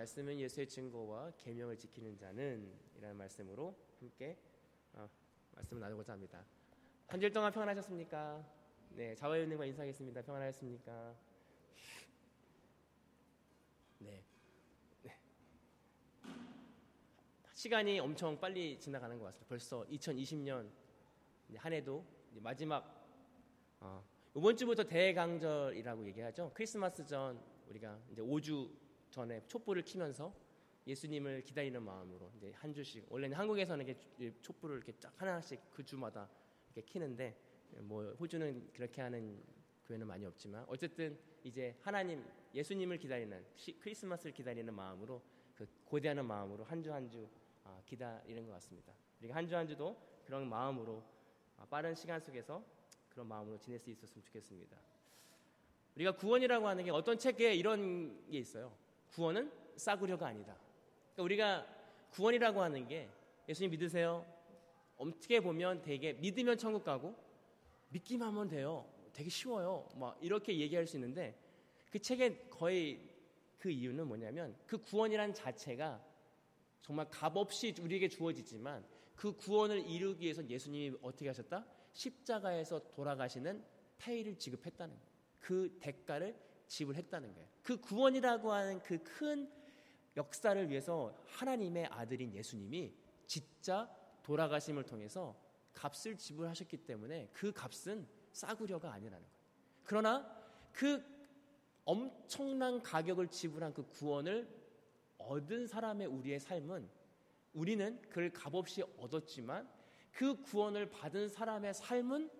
말씀은 예수의 증거와 계명을 지키는 자는 이라는 말씀으로 함께 어, 말씀을 나누고자 합니다. 한 주일 동안 평안하셨습니까? 네, 자화연님과 인사하겠습니다. 평안하셨습니까? 네. 네. 시간이 엄청 빨리 지나가는 것 같습니다. 벌써 2020년 한 해도 마지막 어, 이번 주부터 대강절이라고 얘기하죠. 크리스마스 전 우리가 이제 5주 전에 촛불을 키면서 예수님을 기다리는 마음으로 이제 한 주씩 원래는 한국에서는 이렇게 촛불을 이렇게 쫙 하나씩 그 주마다 이렇게 키는데 뭐 호주는 그렇게 하는 교회는 많이 없지만 어쨌든 이제 하나님 예수님을 기다리는 시, 크리스마스를 기다리는 마음으로 그 고대하는 마음으로 한 주 한주 아, 기다리는 것 같습니다. 우리가 한주 한 주도 그런 마음으로 아, 빠른 시간 속에서 그런 마음으로 지낼 수 있었으면 좋겠습니다. 우리가 구원이라고 하는 게 어떤 책에 이런 게 있어요. 구원은 싸구려가 아니다. 그러니까 우리가 구원이라고 하는 게 예수님 믿으세요. 어떻게 보면 되게 믿으면 천국 가고 믿기만 하면 돼요. 되게 쉬워요. 막 이렇게 얘기할 수 있는데 그 책에 거의 그 이유는 뭐냐면 그 구원이란 자체가 정말 값없이 우리에게 주어지지만 그 구원을 이루기 위해서 예수님이 어떻게 하셨다? 십자가에서 돌아가시는 페이를 지급했다는. 그 대가를 지불했다는 거예요. 그 구원이라고 하는 그 큰 역사를 위해서 하나님의 아들인 예수님이 진짜 돌아가심을 통해서 값을 지불하셨기 때문에 그 값은 싸구려가 아니라는 거예요. 그러나 그 엄청난 가격을 지불한 그 구원을 얻은 사람의 우리의 삶은 우리는 그걸 값없이 얻었지만 그 구원을 받은 사람의 삶은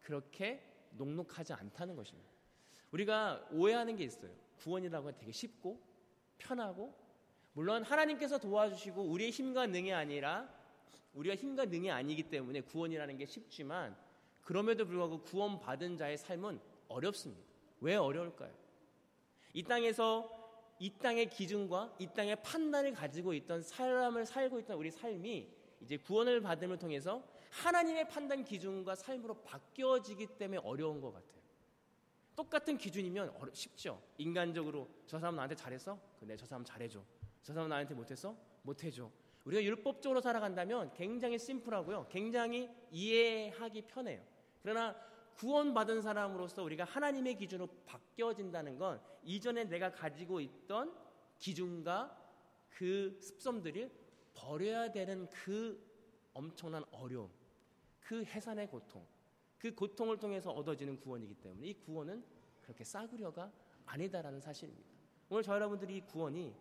그렇게 녹록하지 않다는 것입니다. 우리가 오해하는 게 있어요. 구원이라고 하면 되게 쉽고 편하고 물론 하나님께서 도와주시고 우리의 힘과 능이 아니라 우리가 힘과 능이 아니기 때문에 구원이라는 게 쉽지만 그럼에도 불구하고 구원받은 자의 삶은 어렵습니다. 왜 어려울까요? 이 땅에서 이 땅의 기준과 이 땅의 판단을 가지고 있던 사람을 살고 있던 우리 삶이 이제 구원을 받음을 통해서 하나님의 판단 기준과 삶으로 바뀌어지기 때문에 어려운 것 같아요. 똑같은 기준이면 어려, 쉽죠. 인간적으로 저 사람 나한테 잘했어? 근데 저 사람 잘해줘. 저 사람 나한테 못했어? 못해줘. 우리가 율법적으로 살아간다면 굉장히 심플하고요. 굉장히 이해하기 편해요. 그러나 구원받은 사람으로서 우리가 하나님의 기준으로 바뀌어진다는 건 이전에 내가 가지고 있던 기준과 그 습성들을 버려야 되는 그 엄청난 어려움, 그 해산의 고통, 그 고통을 통해서 얻어지는 구원이기 때문에 이 구원은 그렇게 싸구려가 아니다라는 사실입니다. 오늘 저 여러분들이 이 구원이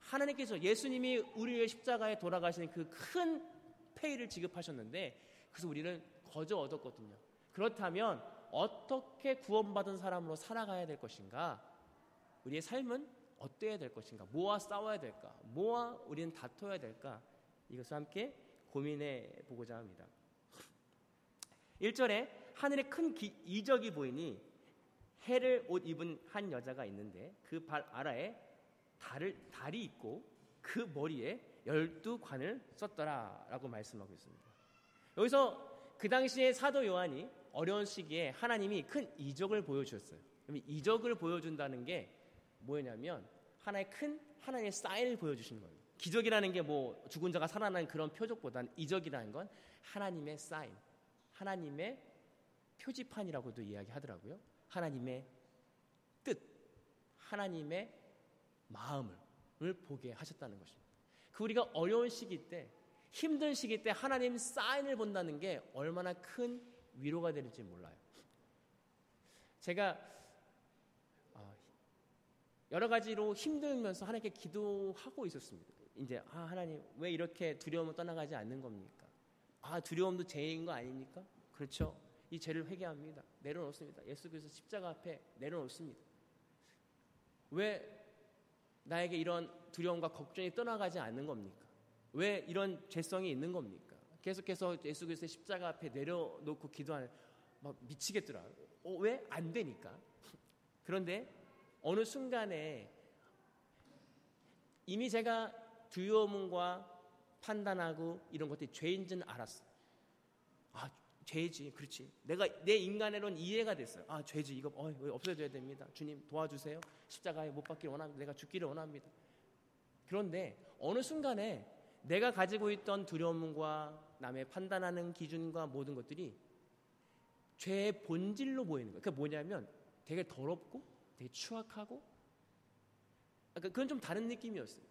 하나님께서 예수님이 우리의 십자가에 돌아가시는 그 큰 페이를 지급하셨는데 그래서 우리는 거저 얻었거든요. 그렇다면 어떻게 구원받은 사람으로 살아가야 될 것인가? 우리의 삶은 어때야 될 것인가? 뭐와 싸워야 될까? 뭐와 우리는 다퉈야 될까? 이것을 함께 고민해 보고자 합니다. 1절에 하늘에 큰 기, 이적이 보이니 해를 옷 입은 한 여자가 있는데 그 발 아래에 달을, 달이 있고 그 머리에 열두 관을 썼더라라고 말씀하고 있습니다. 여기서 그 당시에 사도 요한이 어려운 시기에 하나님이 큰 이적을 보여주셨어요. 이적을 보여준다는 게 뭐냐면 하나의 큰 하나님의 사인을 보여주시는 거예요. 기적이라는 게 뭐 죽은 자가 살아나는 그런 표적보다는 이적이라는 건 하나님의 사인, 하나님의 표지판이라고도 이야기하더라고요. 하나님의 뜻, 하나님의 마음을 보게 하셨다는 것입니다. 그 우리가 어려운 시기 때, 힘든 시기 때 하나님 사인을 본다는 게 얼마나 큰 위로가 되는지 몰라요. 제가 어, 여러 가지로 힘들면서 하나님께 기도하고 있었습니다. 이제 아 하나님 왜 이렇게 두려움을 떠나가지 않는 겁니까? 아 두려움도 죄인 거 아닙니까? 그렇죠. 이 죄를 회개합니다. 내려놓습니다. 예수 그리스도 십자가 앞에 내려놓습니다. 왜 나에게 이런 두려움과 걱정이 떠나가지 않는 겁니까? 왜 이런 죄성이 있는 겁니까? 계속해서 예수 그리스도의 십자가 앞에 내려놓고 기도하는 막 미치겠더라. 어, 왜 안 되니까? 그런데 어느 순간에 이미 제가 두려움과 판단하고 이런 것들이 죄인지는 알았어. 아, 죄지. 그렇지. 내가 내 인간으로는 이해가 됐어요. 아, 죄지. 이거 어, 없어져야 됩니다. 주님 도와주세요. 십자가에 못 박기를 원합니다. 내가 죽기를 원합니다. 그런데 어느 순간에 내가 가지고 있던 두려움과 남의 판단하는 기준과 모든 것들이 죄의 본질로 보이는 거예요. 그게 뭐냐면 되게 더럽고 되게 추악하고 그러니까 그건 좀 다른 느낌이었어요.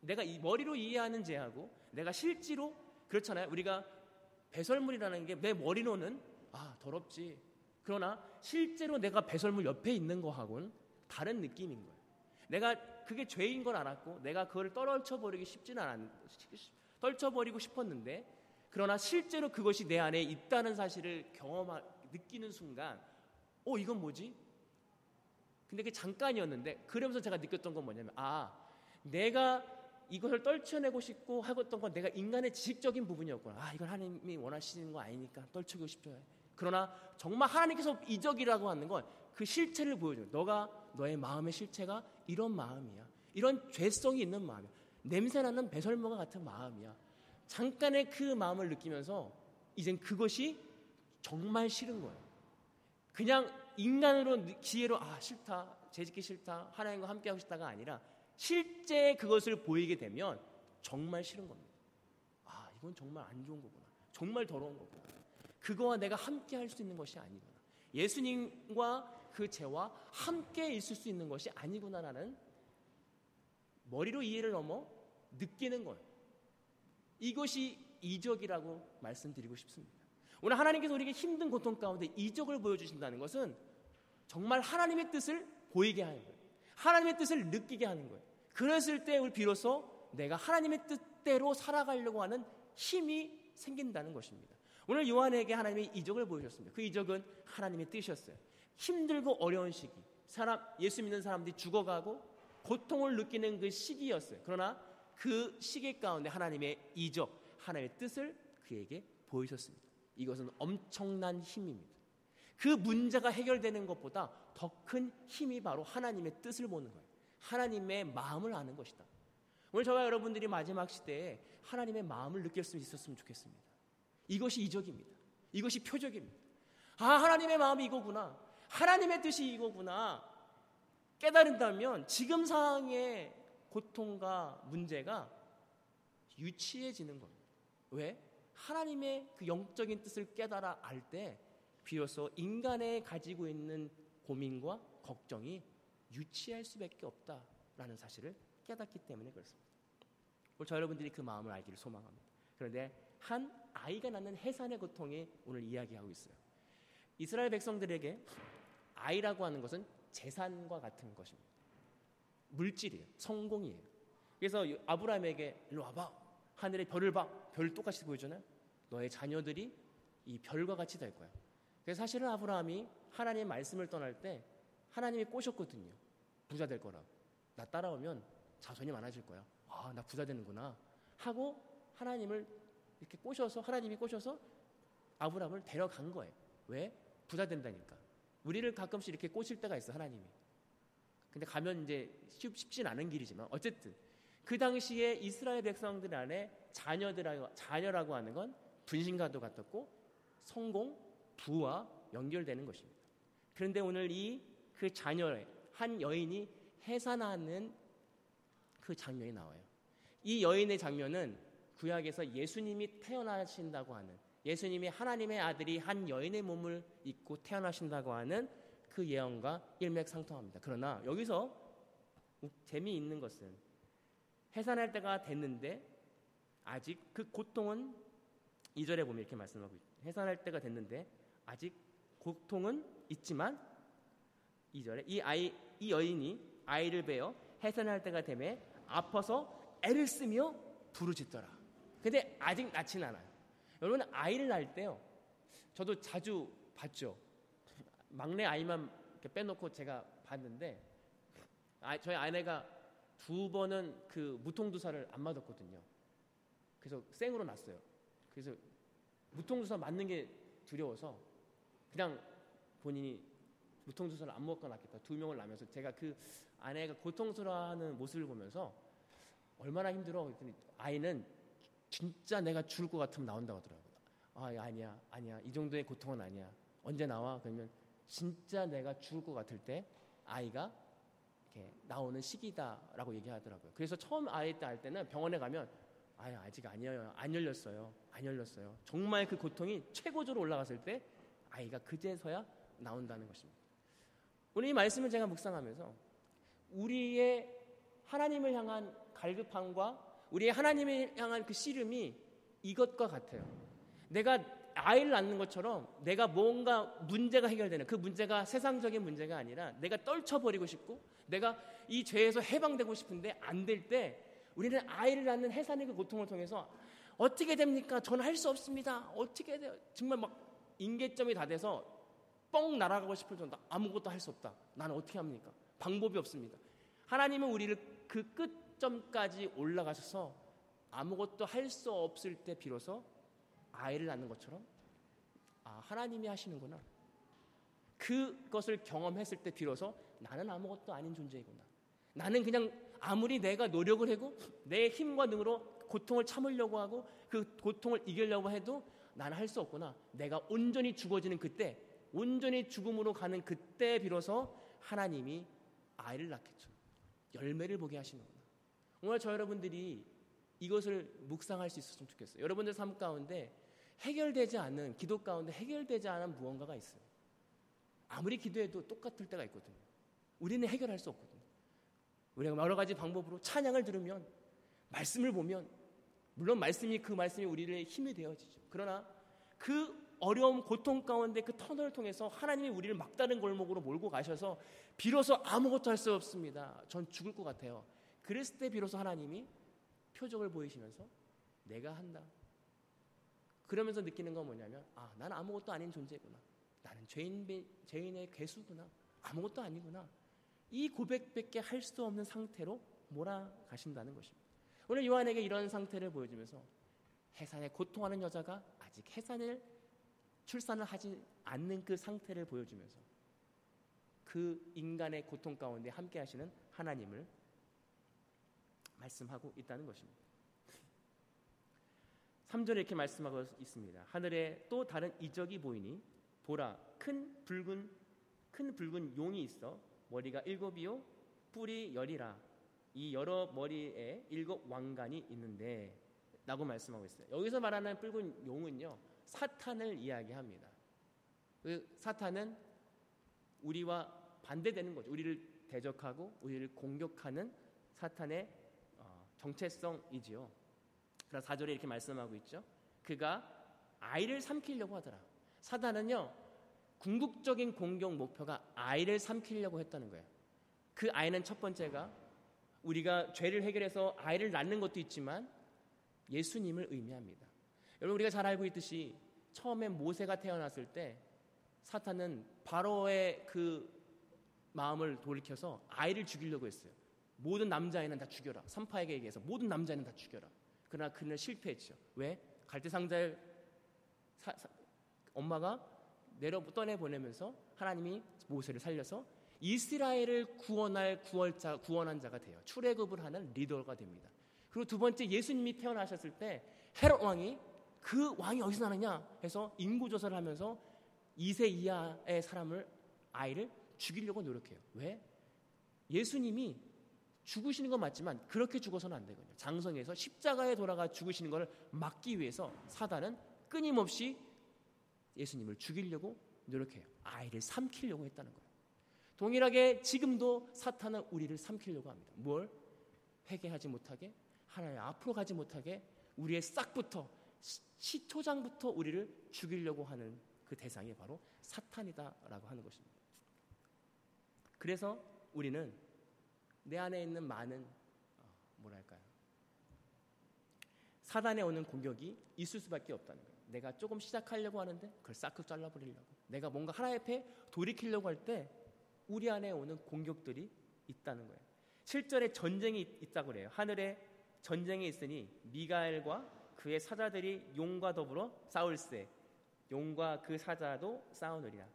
내가 이 머리로 이해하는 죄하고 내가 실제로 그렇잖아요. 우리가 배설물이라는 게 내 머리로는 아 더럽지. 그러나 실제로 내가 배설물 옆에 있는 거하고는 다른 느낌인 거예요. 내가 그게 죄인 걸 알았고 내가 그걸 떨쳐버리기 쉽지는 않았 떨쳐버리고 싶었는데 그러나 실제로 그것이 내 안에 있다는 사실을 경험하 느끼는 순간 어 이건 뭐지? 근데 그게 잠깐이었는데 그러면서 제가 느꼈던 건 뭐냐면 아 내가 이것을 떨쳐내고 싶고 하었던 건 내가 인간의 지식적인 부분이었구나. 아 이건 하나님이 원하시는 거 아니니까 떨치고 싶죠. 그러나 정말 하나님께서 이적이라고 하는 건 그 실체를 보여줘요. 너가 너의 마음의 실체가 이런 마음이야. 이런 죄성이 있는 마음이야. 냄새나는 배설물과 같은 마음이야. 잠깐의 그 마음을 느끼면서 이젠 그것이 정말 싫은 거예요. 그냥 인간으로 기회로 아 싫다 재짓기 싫다 하나님과 함께하고 싶다가 아니라 실제 그것을 보이게 되면 정말 싫은 겁니다. 아 이건 정말 안 좋은 거구나. 정말 더러운 거구나. 그거와 내가 함께 할 수 있는 것이 아니구나. 예수님과 그 죄와 함께 있을 수 있는 것이 아니구나라는 머리로 이해를 넘어 느끼는 거예요. 이것이 이적이라고 말씀드리고 싶습니다. 오늘 하나님께서 우리에게 힘든 고통 가운데 이적을 보여주신다는 것은 정말 하나님의 뜻을 보이게 하는 거예요. 하나님의 뜻을 느끼게 하는 거예요. 그랬을 때 우리 비로소 내가 하나님의 뜻대로 살아가려고 하는 힘이 생긴다는 것입니다. 오늘 요한에게 하나님의 이적을 보여주셨습니다. 그 이적은 하나님의 뜻이었어요. 힘들고 어려운 시기, 사람 예수 믿는 사람들이 죽어가고 고통을 느끼는 그 시기였어요. 그러나 그 시기 가운데 하나님의 이적, 하나님의 뜻을 그에게 보이셨습니다. 이것은 엄청난 힘입니다. 그 문제가 해결되는 것보다 더 큰 힘이 바로 하나님의 뜻을 보는 거예요. 하나님의 마음을 아는 것이다. 오늘 저와 여러분들이 마지막 시대에 하나님의 마음을 느낄 수 있었으면 좋겠습니다. 이것이 이적입니다. 이것이 표적입니다. 아, 하나님의 마음이 이거구나. 하나님의 뜻이 이거구나. 깨달은다면 지금 상황의 고통과 문제가 유치해지는 겁니다. 왜? 하나님의 그 영적인 뜻을 깨달아 알 때 비로소 인간의 가지고 있는 고민과 걱정이 유치할 수밖에 없다라는 사실을 깨닫기 때문에 그렇습니다. 오늘 저 여러분들이 그 마음을 알기를 소망합니다. 그런데 한 아이가 낳는 해산의 고통이 오늘 이야기하고 있어요. 이스라엘 백성들에게 아이라고 하는 것은 재산과 같은 것입니다. 물질이에요. 성공이에요. 그래서 아브라함에게 일로 와봐. 하늘의 별을 봐. 별 똑같이 보여주나요? 너의 자녀들이 이 별과 같이 될 거야. 사실은 아브라함이 하나님의 말씀을 떠날 때 하나님이 꼬셨거든요. 부자 될 거라. 나 따라오면 자손이 많아질 거야. 아, 나 부자 되는구나. 하고 하나님을 이렇게 꼬셔서 하나님이 꼬셔서 아브라함을 데려간 거예요. 왜? 부자 된다니까. 우리를 가끔씩 이렇게 꼬실 때가 있어 하나님이. 근데 가면 이제 쉽, 쉽진 않은 길이지만 어쨌든 그 당시에 이스라엘 백성들 안에 자녀들하고 자녀라고 하는 건 분신과도 같았고 성공, 부와 연결되는 것입니다. 그런데 오늘 이 그 자녀의 한 여인이 해산하는 그 장면이 나와요. 이 여인의 장면은 구약에서 예수님이 태어나신다고 하는 예수님이 하나님의 아들이 한 여인의 몸을 입고 태어나신다고 하는 그 예언과 일맥상통합니다. 그러나 여기서 재미있는 것은 해산할 때가 됐는데 아직 그 고통은 이절에 보면 이렇게 말씀하고 있죠. 해산할 때가 됐는데 아직 고통은 있지만 이절에 이 아이 이 여인이 아이를 베어 해산할 때가 되매 아파서 애를 쓰며 부르짖더라. 근데 아직 낳진 않아요. 여러분 아이를 낳을 때요. 저도 자주 봤죠. 막내 아이만 빼놓고 제가 봤는데 아, 저희 아내가 두 번은 그 무통두사를 안 맞았거든요. 그래서 생으로 났어요. 그래서 무통주사 맞는 게 두려워서 그냥 본인이 무통주사를 안 먹고 낫겠다. 두 명을 낳으면서 제가 그 아내가 고통스러워하는 모습을 보면서 얼마나 힘들어. 그랬더니 아이는 진짜 내가 죽을 것 같으면 나온다고 하더라고요. 아, 아니야, 아니야. 이 정도의 고통은 아니야. 언제 나와? 그러면 진짜 내가 죽을 것 같을 때 아이가 이렇게 나오는 시기다라고 얘기하더라고요. 그래서 처음 아이 때 할 때는 병원에 가면 아 아직 아니에요. 안 열렸어요. 안 열렸어요. 정말 그 고통이 최고조로 올라갔을 때 아이가 그제서야 나온다는 것입니다. 오늘 이 말씀을 제가 묵상하면서 우리의 하나님을 향한 갈급함과 우리의 하나님을 향한 그 씨름이 이것과 같아요. 내가 아이를 낳는 것처럼 내가 뭔가 문제가 해결되는 그 문제가 세상적인 문제가 아니라 내가 떨쳐버리고 싶고 내가 이 죄에서 해방되고 싶은데 안 될 때 우리는 아이를 낳는 해산의 그 고통을 통해서 어떻게 됩니까? 저는 할 수 없습니다. 어떻게 돼요? 정말 막 인계점이 다 돼서 뻥 날아가고 싶을 정도 아무것도 할 수 없다. 나는 어떻게 합니까? 방법이 없습니다. 하나님은 우리를 그 끝점까지 올라가셔서 아무것도 할 수 없을 때 비로소 아이를 낳는 것처럼 아 하나님이 하시는구나. 그것을 경험했을 때 비로소 나는 아무것도 아닌 존재이구나. 나는 그냥 아무리 내가 노력을 하고 내 힘과 능으로 고통을 참으려고 하고 그 고통을 이기려고 해도 나는 할 수 없구나. 내가 온전히 죽어지는 그때, 온전히 죽음으로 가는 그때 비로소 하나님이 아이를 낳겠죠. 열매를 보게 하시는구나. 오늘 저 여러분들이 이것을 묵상할 수 있었으면 좋겠어요. 여러분들 삶 가운데 해결되지 않는 기도 가운데 해결되지 않은 무언가가 있어요. 아무리 기도해도 똑같을 때가 있거든요. 우리는 해결할 수 없거든요. 우리가 여러 가지 방법으로 찬양을 들으면 말씀을 보면 물론 말씀이 그 말씀이 우리를 힘이 되어지죠. 그러나 그 어려움 고통 가운데 그 터널을 통해서 하나님이 우리를 막다른 골목으로 몰고 가셔서 비로소 아무것도 할 수 없습니다. 전 죽을 것 같아요. 그랬을 때 비로소 하나님이 표적을 보이시면서 내가 한다. 그러면서 느끼는 건 뭐냐면 아, 나는 아무것도 아닌 존재구나. 나는 죄인 죄인의 괴수구나. 아무것도 아니구나. 이 고백밖에 할 수 없는 상태로 몰아가신다는 것입니다. 오늘 요한에게 이런 상태를 보여주면서 해산에 고통하는 여자가 아직 해산을 출산을 하지 않는 그 상태를 보여주면서 그 인간의 고통 가운데 함께 하시는 하나님을 말씀하고 있다는 것입니다. 3절에 이렇게 말씀하고 있습니다. 하늘에 또 다른 이적이 보이니 보라 큰 붉은 큰 붉은 용이 있어 머리가 일곱이요 뿔이 열이라 이 여러 머리에 일곱 왕관이 있는데 라고 말씀하고 있어요. 여기서 말하는 붉은 용은요 사탄을 이야기합니다. 그 사탄은 우리와 반대되는 거죠. 우리를 대적하고 우리를 공격하는 사탄의 어, 정체성이지요. 그래서 4절에 이렇게 말씀하고 있죠. 그가 아이를 삼키려고 하더라. 사단은요, 궁극적인 공격 목표가 아이를 삼키려고 했다는 거예요. 그 아이는 첫 번째가 우리가 죄를 해결해서 아이를 낳는 것도 있지만 예수님을 의미합니다. 여러분 우리가 잘 알고 있듯이 처음에 모세가 태어났을 때 사탄은 바로의 그 마음을 돌이켜서 아이를 죽이려고 했어요. 모든 남자애는 다 죽여라. 삼파에게 얘기해서 모든 남자애는 다 죽여라. 그러나 그는 실패했죠. 왜? 갈대상자의 사, 사, 엄마가 내려 떠내 보내면서 하나님이 모세를 살려서 이스라엘을 구원할 구원자 구원한 자가 돼요. 출애굽을 하는 리더가 됩니다. 그리고 두 번째 예수님이 태어나셨을 때 헤롯 왕이 그 왕이 어디서 나느냐 해서 인구 조사를 하면서 2세 이하의 사람을 아이를 죽이려고 노력해요. 왜? 예수님이 죽으시는 건 맞지만 그렇게 죽어서는 안 되거든요. 장성에서 십자가에 돌아가 죽으시는 것을 막기 위해서 사단은 끊임없이 예수님을 죽이려고 노력해요. 아이를 삼키려고 했다는 거예요. 동일하게 지금도 사탄은 우리를 삼키려고 합니다. 뭘? 회개하지 못하게 하나님 앞으로 가지 못하게 우리의 싹부터 시초장부터 우리를 죽이려고 하는 그 대상이 바로 사탄이다라고 하는 것입니다. 그래서 우리는 내 안에 있는 많은 어, 뭐랄까요? 사단에 오는 공격이 있을 수밖에 없다는 거예요. 내가 조금 시작하려고 하는데 그걸 싹 잘라버리려고. 내가 뭔가 하나의 앞에 돌이키려고 할 때 우리 안에 오는 공격들이 있다는 거예요. 7절에 전쟁이 있다고 그래요. 하늘에 전쟁이 있으니 미가엘과 그의 사자들이 용과 더불어 싸울세. 용과 그 사자도 싸우느리라.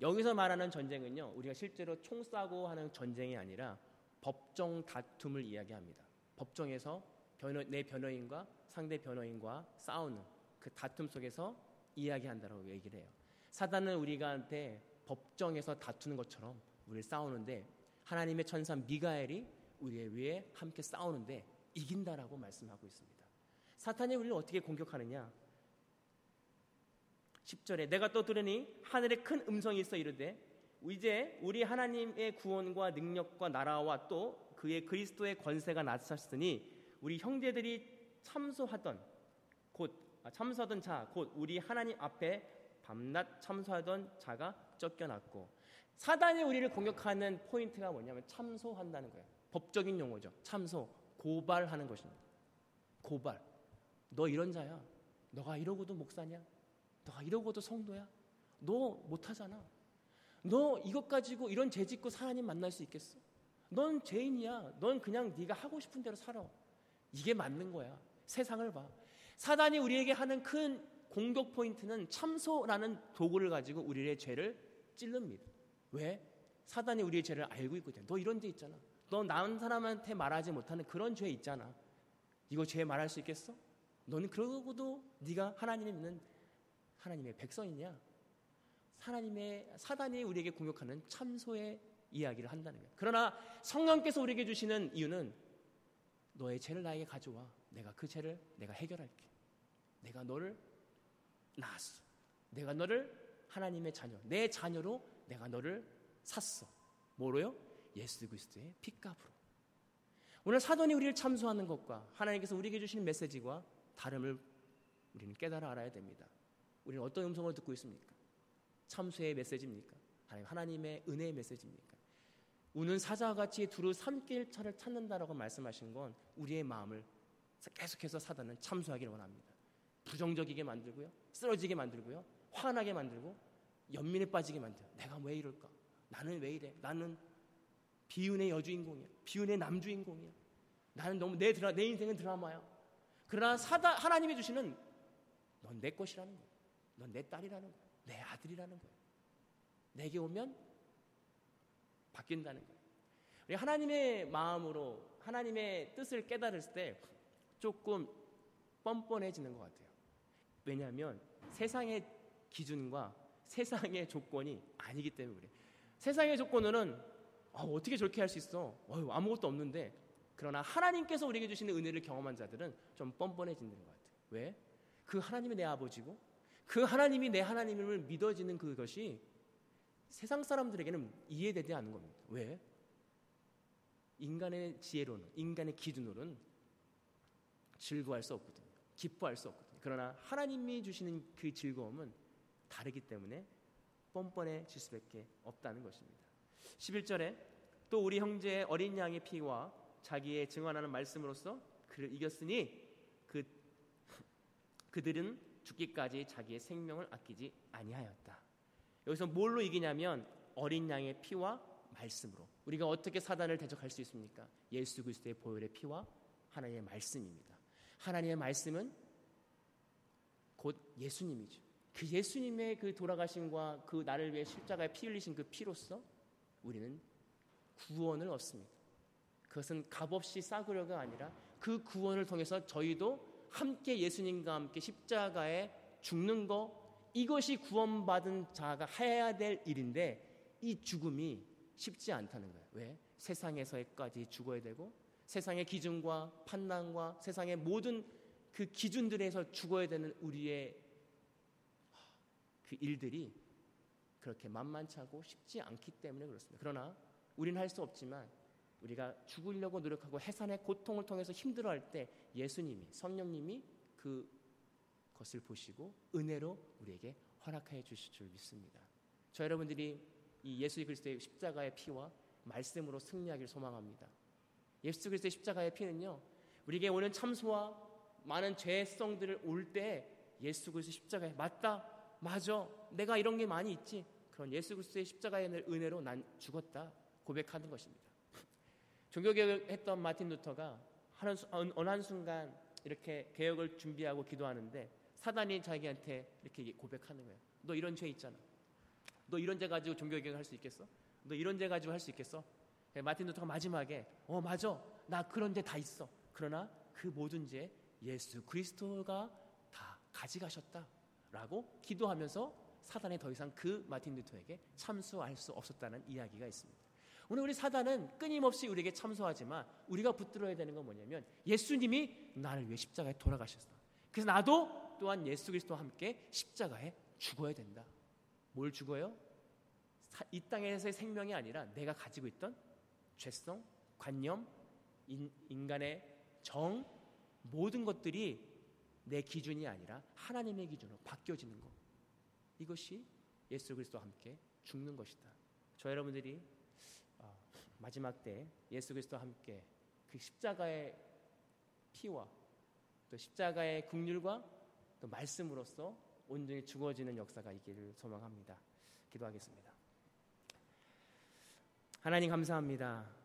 여기서 말하는 전쟁은요, 우리가 실제로 총 쏴고 하는 전쟁이 아니라 법정 다툼을 이야기합니다. 법정에서 변호, 내 변호인과 상대 변호인과 싸우는 그 다툼 속에서 이야기한다고 얘기를 해요. 사단은 우리가 한테 법정에서 다투는 것처럼 우리를 싸우는데 하나님의 천사 미가엘이 우리의 위에 함께 싸우는데 이긴다라고 말씀하고 있습니다. 사탄이 우리를 어떻게 공격하느냐? 10절에 내가 또 들으니 하늘에 큰 음성이 있어 이르되 이제 우리 하나님의 구원과 능력과 나라와 또 그의 그리스도의 권세가 나타났으니 우리 형제들이 참소하던 곧 아, 참소하던 자 곧 우리 하나님 앞에 밤낮 참소하던 자가 쫓겨났고 사단이 우리를 공격하는 포인트가 뭐냐면 참소한다는 거예요. 법적인 용어죠. 참소, 고발하는 것입니다. 고발. 너 이런 자야. 너가 이러고도 목사냐? 너가 이러고도 성도야? 너 못하잖아. 너 이것 가지고 이런 죄 짓고 하나님 만날 수 있겠어? 넌 죄인이야. 넌 그냥 네가 하고 싶은 대로 살아. 이게 맞는 거야. 세상을 봐. 사단이 우리에게 하는 큰 공격 포인트는 참소라는 도구를 가지고 우리의 죄를 찔릅니다. 왜? 사단이 우리의 죄를 알고 있거든. 너 이런 데 있잖아. 너 나은 사람한테 말하지 못하는 그런 죄 있잖아. 이거 죄 말할 수 있겠어? 너는 그러고도 네가 하나님이 있는 하나님의 백성이냐? 하나님의 사단이 우리에게 공격하는 참소의 이야기를 한다는 거예요. 그러나 성령께서 우리에게 주시는 이유는 너의 죄를 나에게 가져와. 내가 그 죄를 내가 해결할게. 내가 너를 낳았어. 내가 너를 하나님의 자녀, 내 자녀로 내가 너를 샀어. 뭐로요? 예수 그리스도의 핏값으로. 오늘 사돈이 우리를 참소하는 것과 하나님께서 우리에게 주시는 메시지와 다름을 우리는 깨달아 알아야 됩니다. 우리는 어떤 음성을 듣고 있습니까? 참소의 메시지입니까? 하나님의 은혜의 메시지입니까? 우는 사자와 같이 두루 삼킬 차를 찾는다라고 말씀하신 건 우리의 마음을 계속해서 사단은 참소하기를 원합니다. 부정적이게 만들고요. 쓰러지게 만들고요. 화나게 만들고 연민에 빠지게 만들어. 내가 왜 이럴까? 나는 왜 이래? 나는 비운의 여주인공이야. 비운의 남주인공이야. 나는 너무 내, 드라, 내 인생은 드라마야. 그러나 사다, 하나님이 주시는 넌 내 것이라는 거야. 넌 내 딸이라는 거야. 내 아들이라는 거야. 내게 오면 바뀐다는 거야. 우리 하나님의 마음으로 하나님의 뜻을 깨달을 때 조금 뻔뻔해지는 것 같아요. 왜냐하면 세상의 기준과 세상의 조건이 아니기 때문에 그래. 세상의 조건으로는 아, 어떻게 저렇게 할 수 있어? 어휴, 아무것도 없는데 그러나 하나님께서 우리에게 주시는 은혜를 경험한 자들은 좀 뻔뻔해지는 것 같아요. 왜? 그 하나님이 내 아버지고 그 하나님이 내 하나님을 믿어지는 그것이 세상 사람들에게는 이해되지 않는 겁니다. 왜? 인간의 지혜로는, 인간의 기준으로는 즐거워할 수 없거든요. 기뻐할 수 없거든요. 그러나 하나님이 주시는 그 즐거움은 다르기 때문에 뻔뻔해질 수밖에 없다는 것입니다. 11절에 또 우리 형제의 어린 양의 피와 자기의 증언하는 말씀으로써 그를 이겼으니 그 그들은 죽기까지 자기의 생명을 아끼지 아니하였다. 여기서 뭘로 이기냐면 어린 양의 피와 말씀으로. 우리가 어떻게 사단을 대적할 수 있습니까? 예수 그리스도의 보혈의 피와 하나님의 말씀입니다. 하나님의 말씀은 곧 예수님이죠. 그 예수님의 그 돌아가심과 그 나를 위해 십자가에 피 흘리신 그 피로서 우리는 구원을 얻습니다. 그것은 값없이 싸구려가 아니라 그 구원을 통해서 저희도 함께 예수님과 함께 십자가에 죽는 거 이것이 구원받은 자가 해야 될 일인데 이 죽음이 쉽지 않다는 거예요. 왜? 세상에서까지 죽어야 되고 세상의 기준과 판단과 세상의 모든 그 기준들에서 죽어야 되는 우리의 그 일들이 그렇게 만만치 않고 쉽지 않기 때문에 그렇습니다. 그러나 우리는 할 수 없지만 우리가 죽으려고 노력하고 해산의 고통을 통해서 힘들어할 때 예수님이 성령님이 그 것을 보시고 은혜로 우리에게 허락하여 주실 줄 믿습니다. 저 여러분들이 이 예수 그리스도의 십자가의 피와 말씀으로 승리하기를 소망합니다. 예수 그리스도의 십자가의 피는요. 우리에게 오는 참소와 많은 죄성들을 올 때 예수 그리스도 십자가에 맞다. 맞아. 내가 이런 게 많이 있지. 그런 예수 그리스도의 십자가의 은혜로 난 죽었다. 고백하는 것입니다. 종교개혁을 했던 마틴 루터가 어느 한순간 이렇게 개혁을 준비하고 기도하는데 사단이 자기한테 이렇게 고백하는 거예요. 너 이런 죄 있잖아. 너 이런 죄 가지고 종교개혁을 할 수 있겠어? 너 이런 죄 가지고 할 수 있겠어? 마틴 루터가 마지막에 어 맞아 나 그런 죄 다 있어. 그러나 그 모든 죄 예수 그리스도가 다 가져가셨다라고 기도하면서 사단이 더 이상 그 마틴 루터에게 참수할 수 없었다는 이야기가 있습니다. 오늘 우리 사단은 끊임없이 우리에게 참소하지만 우리가 붙들어야 되는 건 뭐냐면 예수님이 나를 위해 십자가에 돌아가셨어. 그래서 나도 또한 예수 그리스도와 함께 십자가에 죽어야 된다. 뭘 죽어요? 이 땅에서의 생명이 아니라 내가 가지고 있던 죄성, 관념, 인, 인간의 정 모든 것들이 내 기준이 아니라 하나님의 기준으로 바뀌어지는 것. 이것이 예수 그리스도와 함께 죽는 것이다. 저 여러분들이 어, 마지막 때 예수 그리스도와 함께 그 십자가의 피와 또 십자가의 국률과 또 말씀으로써 온전히 죽어지는 역사가 있기를 소망합니다. 기도하겠습니다. 하나님 감사합니다.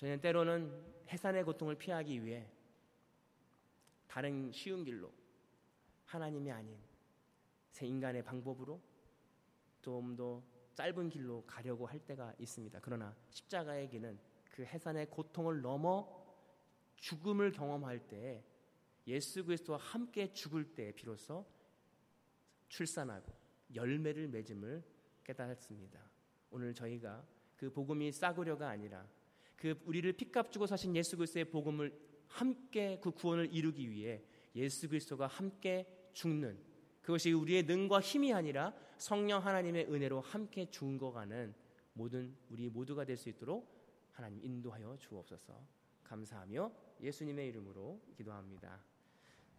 저희는 때로는 해산의 고통을 피하기 위해 다른 쉬운 길로 하나님이 아닌 새 인간의 방법으로 좀 더 짧은 길로 가려고 할 때가 있습니다. 그러나 십자가의 길은 그 해산의 고통을 넘어 죽음을 경험할 때 예수 그리스도와 함께 죽을 때 비로소 출산하고 열매를 맺음을 깨달았습니다. 오늘 저희가 그 복음이 싸구려가 아니라 그 우리를 핏값 주고 사신 예수 그리스도의 복음을 함께 그 구원을 이루기 위해 예수 그리스도가 함께 죽는 그것이 우리의 능과 힘이 아니라 성령 하나님의 은혜로 함께 죽어가는 모든 우리 모두가 될 수 있도록 하나님 인도하여 주옵소서. 감사하며 예수님의 이름으로 기도합니다.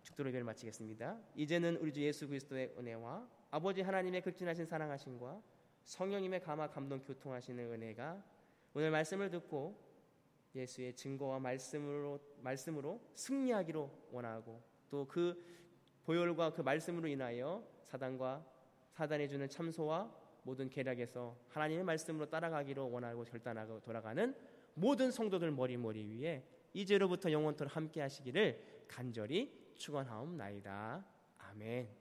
축도로 예배를 마치겠습니다. 이제는 우리 주 예수 그리스도의 은혜와 아버지 하나님의 극진하신 사랑하심과 성령님의 감화 감동 교통하시는 은혜가 오늘 말씀을 듣고 예수의 증거와 말씀으로 말씀으로 승리하기로 원하고 또 그 보혈과 그 말씀으로 인하여 사단과 사단이 주는 참소와 모든 계략에서 하나님의 말씀으로 따라가기로 원하고 결단하고 돌아가는 모든 성도들 머리 머리 위에 이제로부터 영원토록 함께 하시기를 간절히 축원하옵나이다. 아멘.